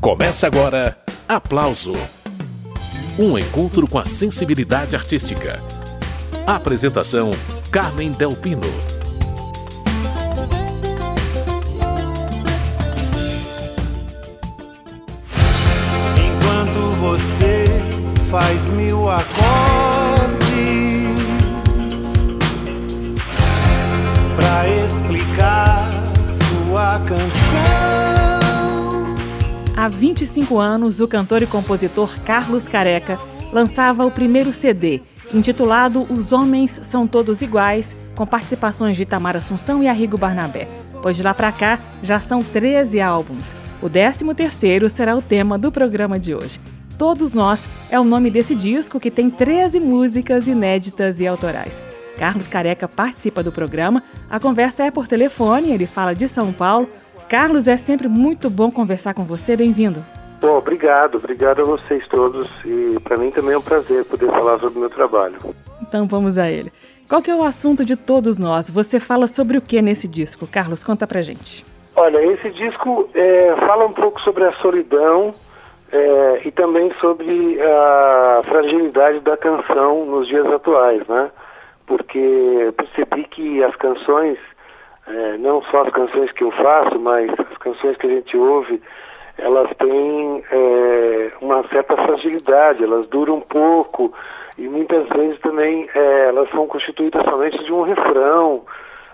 Começa agora Aplauso um encontro com a sensibilidade artística. Apresentação: Carmen Delpino. Enquanto você faz mil acordes Há 25 anos, o cantor e compositor Carlos Careca lançava o primeiro CD, intitulado Os Homens São Todos Iguais, com participações de Tamara Assunção e Arrigo Barnabé. Pois de lá para cá já são 13 álbuns. O 13º será o tema do programa de hoje. Todos Nós é o nome desse disco que tem 13 músicas inéditas e autorais. Carlos Careca participa do programa. A conversa é por telefone, ele fala de São Paulo Carlos, é sempre muito bom conversar com você. Bem-vindo. Bom, obrigado, obrigado a vocês todos e para mim também é um prazer poder falar sobre o meu trabalho. Então vamos a ele. Qual que é o assunto de todos nós? Você fala sobre o que nesse disco? Carlos, conta pra gente. Olha, esse disco é, fala um pouco sobre a solidão é, e também sobre a fragilidade da canção nos dias atuais, né? Porque percebi que as canções é, não só as canções que eu faço, mas as canções que a gente ouve, elas têm é, uma certa fragilidade, elas duram pouco e muitas vezes também é, elas são constituídas somente de um refrão,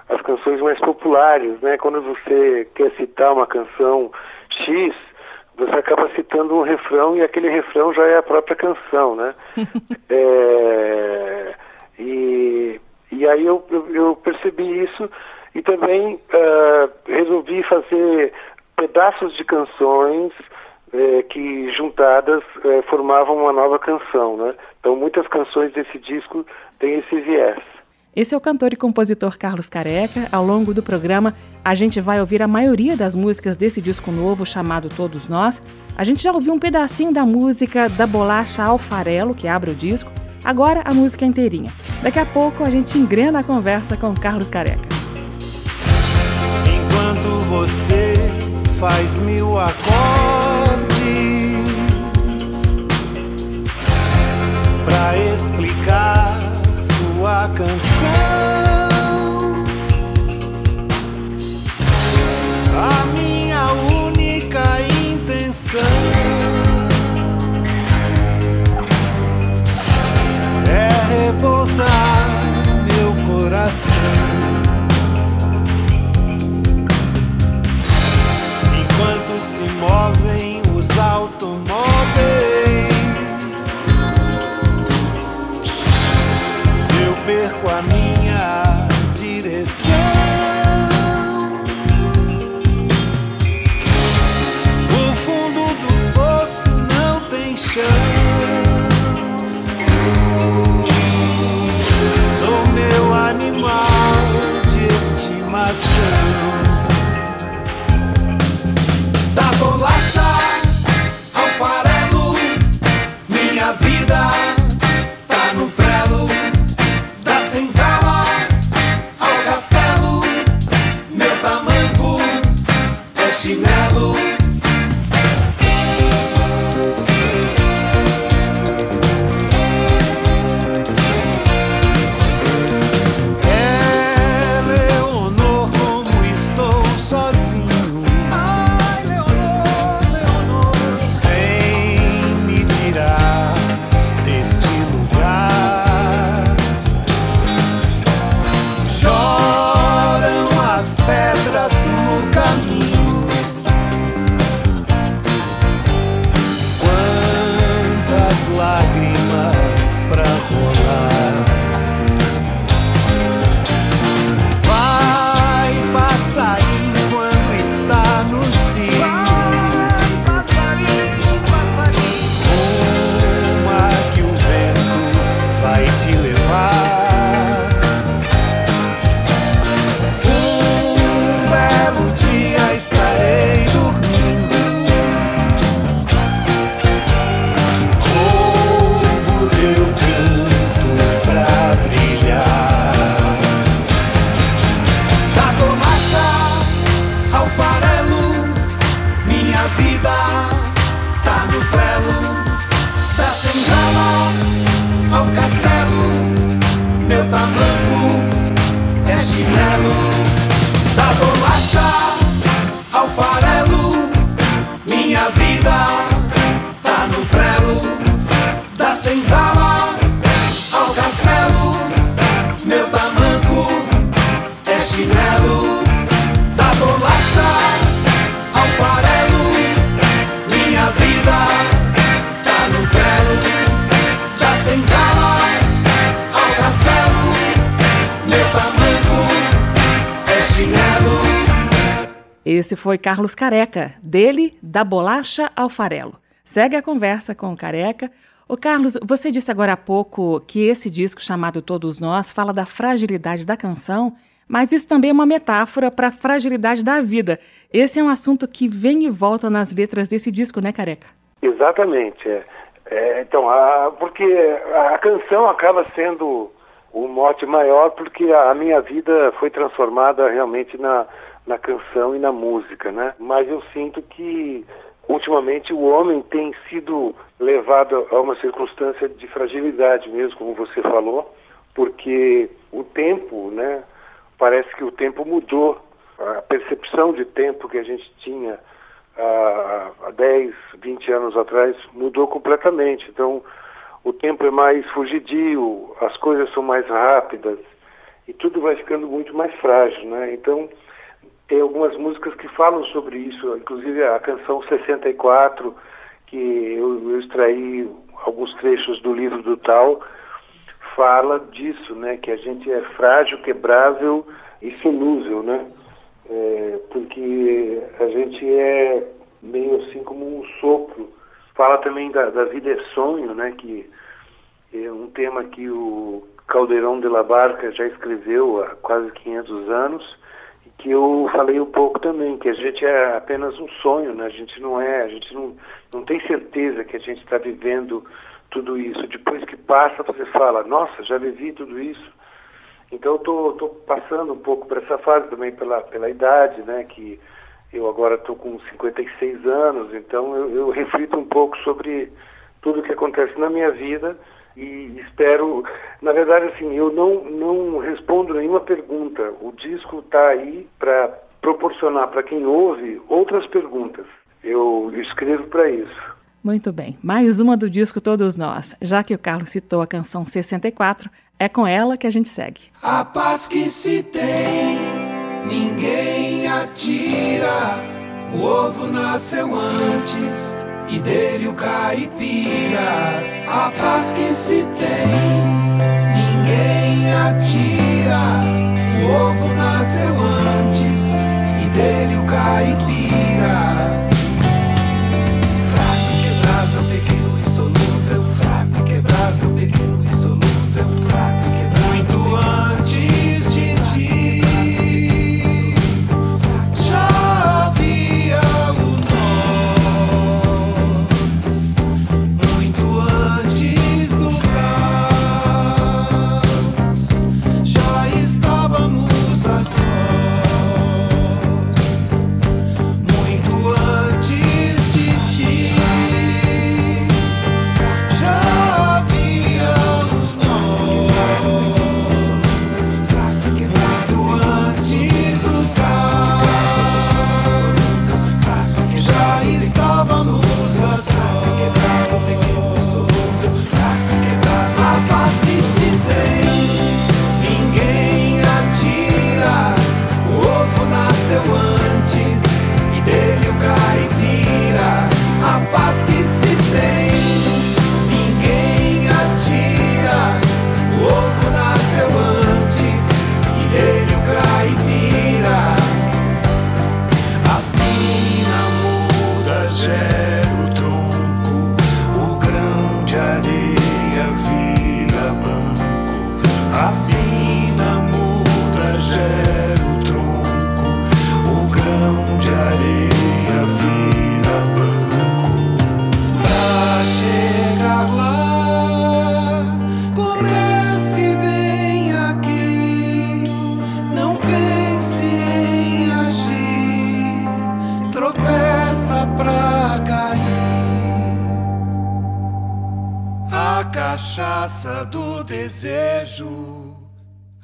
as canções mais populares, né? Quando você quer citar uma canção X, você acaba citando um refrão e aquele refrão já é a própria canção, né? é, e, e aí eu, eu, eu percebi isso e também uh, resolvi fazer pedaços de canções uh, que juntadas uh, formavam uma nova canção, né? Então muitas canções desse disco têm esse viés. Esse é o cantor e compositor Carlos Careca. Ao longo do programa, a gente vai ouvir a maioria das músicas desse disco novo chamado Todos Nós. A gente já ouviu um pedacinho da música da bolacha Alfarelo, que abre o disco. Agora a música inteirinha. Daqui a pouco a gente engrena a conversa com Carlos Careca faz mil acordes para explicar sua canção. Vida foi Carlos Careca, dele, da bolacha ao farelo. Segue a conversa com o Careca. Ô Carlos, você disse agora há pouco que esse disco chamado Todos Nós fala da fragilidade da canção, mas isso também é uma metáfora para a fragilidade da vida. Esse é um assunto que vem e volta nas letras desse disco, né, Careca? Exatamente. É. É, então, a, porque a canção acaba sendo o mote maior porque a, a minha vida foi transformada realmente na, na canção e na música, né? Mas eu sinto que ultimamente o homem tem sido levado a uma circunstância de fragilidade mesmo, como você falou, porque o tempo, né? Parece que o tempo mudou. A percepção de tempo que a gente tinha há, há 10, 20 anos atrás mudou completamente. Então, o tempo é mais fugidio, as coisas são mais rápidas e tudo vai ficando muito mais frágil, né? Então, tem algumas músicas que falam sobre isso, inclusive a canção 64, que eu, eu extraí alguns trechos do livro do Tal, fala disso, né? Que a gente é frágil, quebrável e solúvel, né? É, porque a gente é meio assim como um sopro. Fala também da, da vida é sonho, né? Que é um tema que o Caldeirão de la Barca já escreveu há quase 500 anos que eu falei um pouco também, que a gente é apenas um sonho, né? A gente não é, a gente não, não tem certeza que a gente está vivendo tudo isso. Depois que passa, você fala, nossa, já vivi tudo isso. Então eu tô, tô passando um pouco por essa fase também pela, pela idade, né? Que eu agora estou com 56 anos, então eu, eu reflito um pouco sobre tudo que acontece na minha vida e espero, na verdade, assim, eu não, não respondo nenhuma pergunta. O disco está aí para proporcionar para quem ouve outras perguntas. Eu escrevo para isso. Muito bem. Mais uma do disco Todos Nós. Já que o Carlos citou a canção 64, é com ela que a gente segue. A paz que se tem, ninguém atira. O ovo nasceu antes e dele o caipira. A paz que se tem, ninguém atira. O ovo nasceu antes e dele o caipira.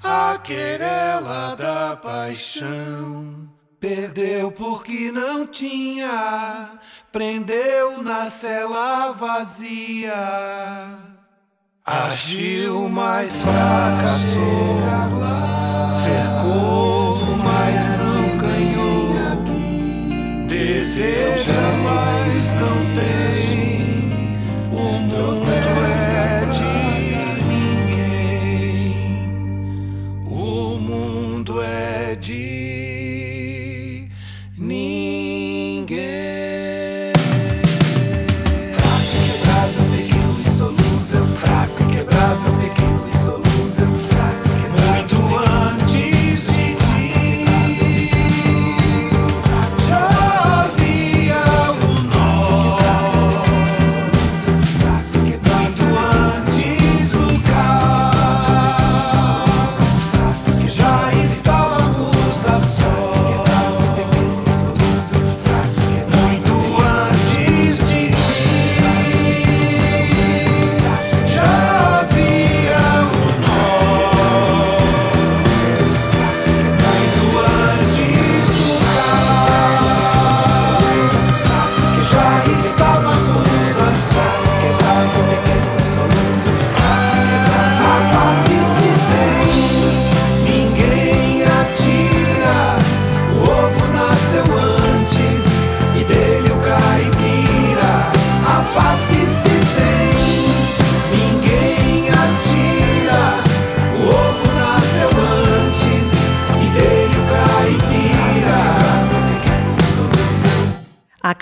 A querela da paixão. Perdeu porque não tinha, prendeu na cela vazia. Agiu, mas fracassou, cercou, mas não ganhou. Deseja, mas não tem. É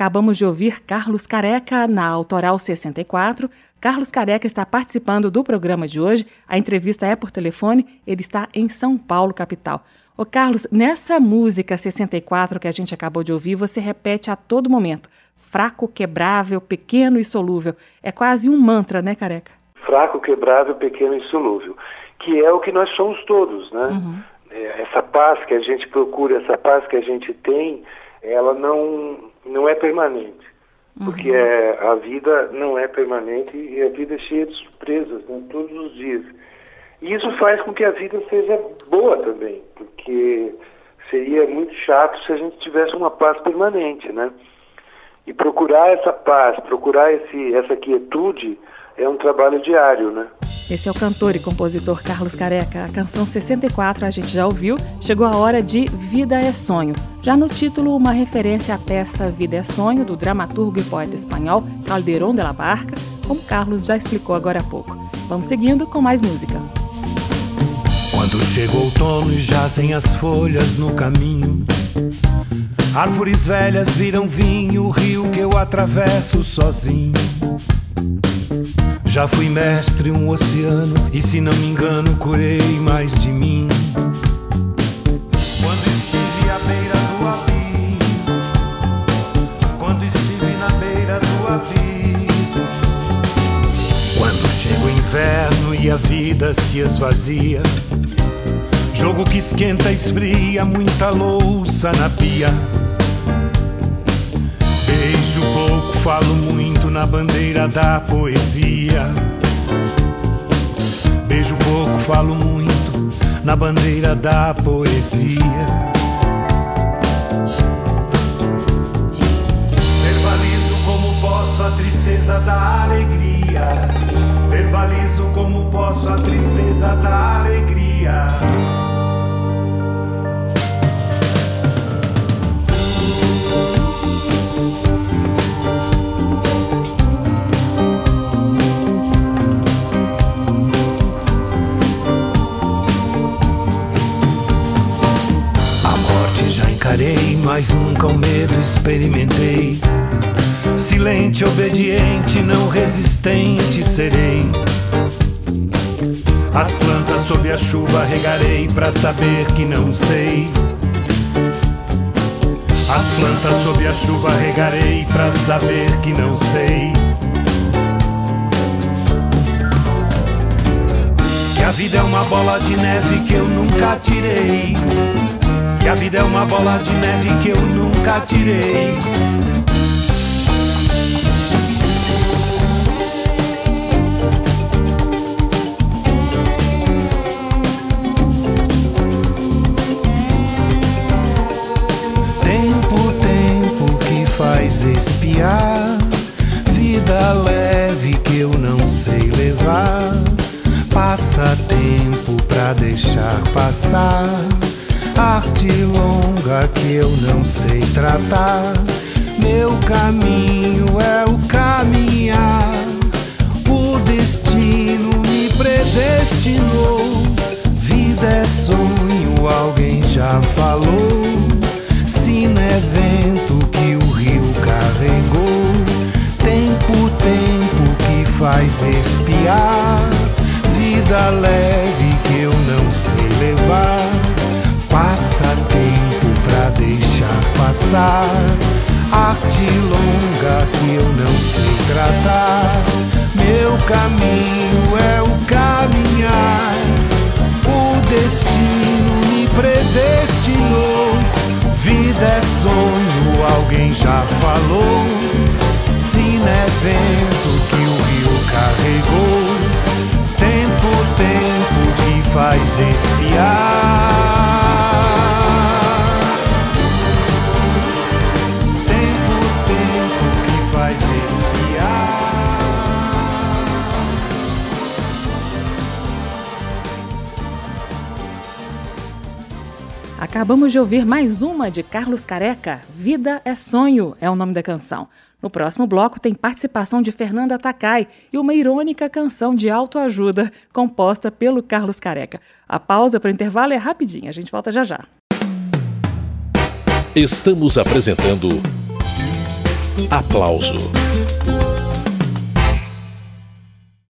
Acabamos de ouvir Carlos Careca na Autoral 64. Carlos Careca está participando do programa de hoje. A entrevista é por telefone. Ele está em São Paulo, capital. Ô Carlos, nessa música 64 que a gente acabou de ouvir, você repete a todo momento: fraco, quebrável, pequeno e solúvel. É quase um mantra, né, Careca? fraco, quebrável, pequeno e insolúvel, que é o que nós somos todos, né? É, Essa paz que a gente procura, essa paz que a gente tem, ela não, não é permanente, porque é, a vida não é permanente e a vida é cheia de surpresas, né? todos os dias. E isso faz com que a vida seja boa também, porque seria muito chato se a gente tivesse uma paz permanente, né? E procurar essa paz, procurar esse, essa quietude é um trabalho diário, né? Esse é o cantor e compositor Carlos Careca. A canção 64 a gente já ouviu. Chegou a hora de Vida é Sonho. Já no título, uma referência à peça Vida é Sonho, do dramaturgo e poeta espanhol Calderón de la Barca, como Carlos já explicou agora há pouco. Vamos seguindo com mais música. Quando chega o outono e jazem as folhas no caminho, árvores velhas viram vinho, o rio que eu atravesso sozinho. Já fui mestre um oceano e se não me engano curei mais de mim. Quando estive à beira do abismo, quando estive na beira do abismo, quando chega o inverno e a vida se esvazia, jogo que esquenta, esfria, muita louça na pia. Beijo pouco, falo muito na bandeira da poesia. Beijo pouco, falo muito na bandeira da poesia. Verbalizo como posso a tristeza da alegria. Verbalizo como posso a tristeza da alegria. Mas nunca o medo experimentei. Silente, obediente, não resistente serei. As plantas sob a chuva regarei pra saber que não sei. As plantas sob a chuva regarei pra saber que não sei. Que a vida é uma bola de neve que eu nunca tirei. Que a vida é uma bola de neve que eu nunca tirei. Tempo, tempo que faz espiar. Vida leve que eu não sei levar. Passa tempo pra deixar passar Arte longa que eu não sei tratar. Meu caminho é o caminhar. O destino me predestinou. Vida é sonho, alguém já falou. Sina é vento que o rio carregou. Tempo, tempo que faz espiar. Vida leve que eu não sei levar. Passar. Arte longa que eu não sei tratar. Meu caminho é o caminhar. O destino me predestinou. Vida é sonho, alguém já falou. Sina é vento que o rio carregou. Tempo, tempo que faz espiar. Acabamos de ouvir mais uma de Carlos Careca, Vida é Sonho é o nome da canção. No próximo bloco tem participação de Fernanda Takai e uma irônica canção de autoajuda composta pelo Carlos Careca. A pausa para o intervalo é rapidinha, a gente volta já já. Estamos apresentando Aplauso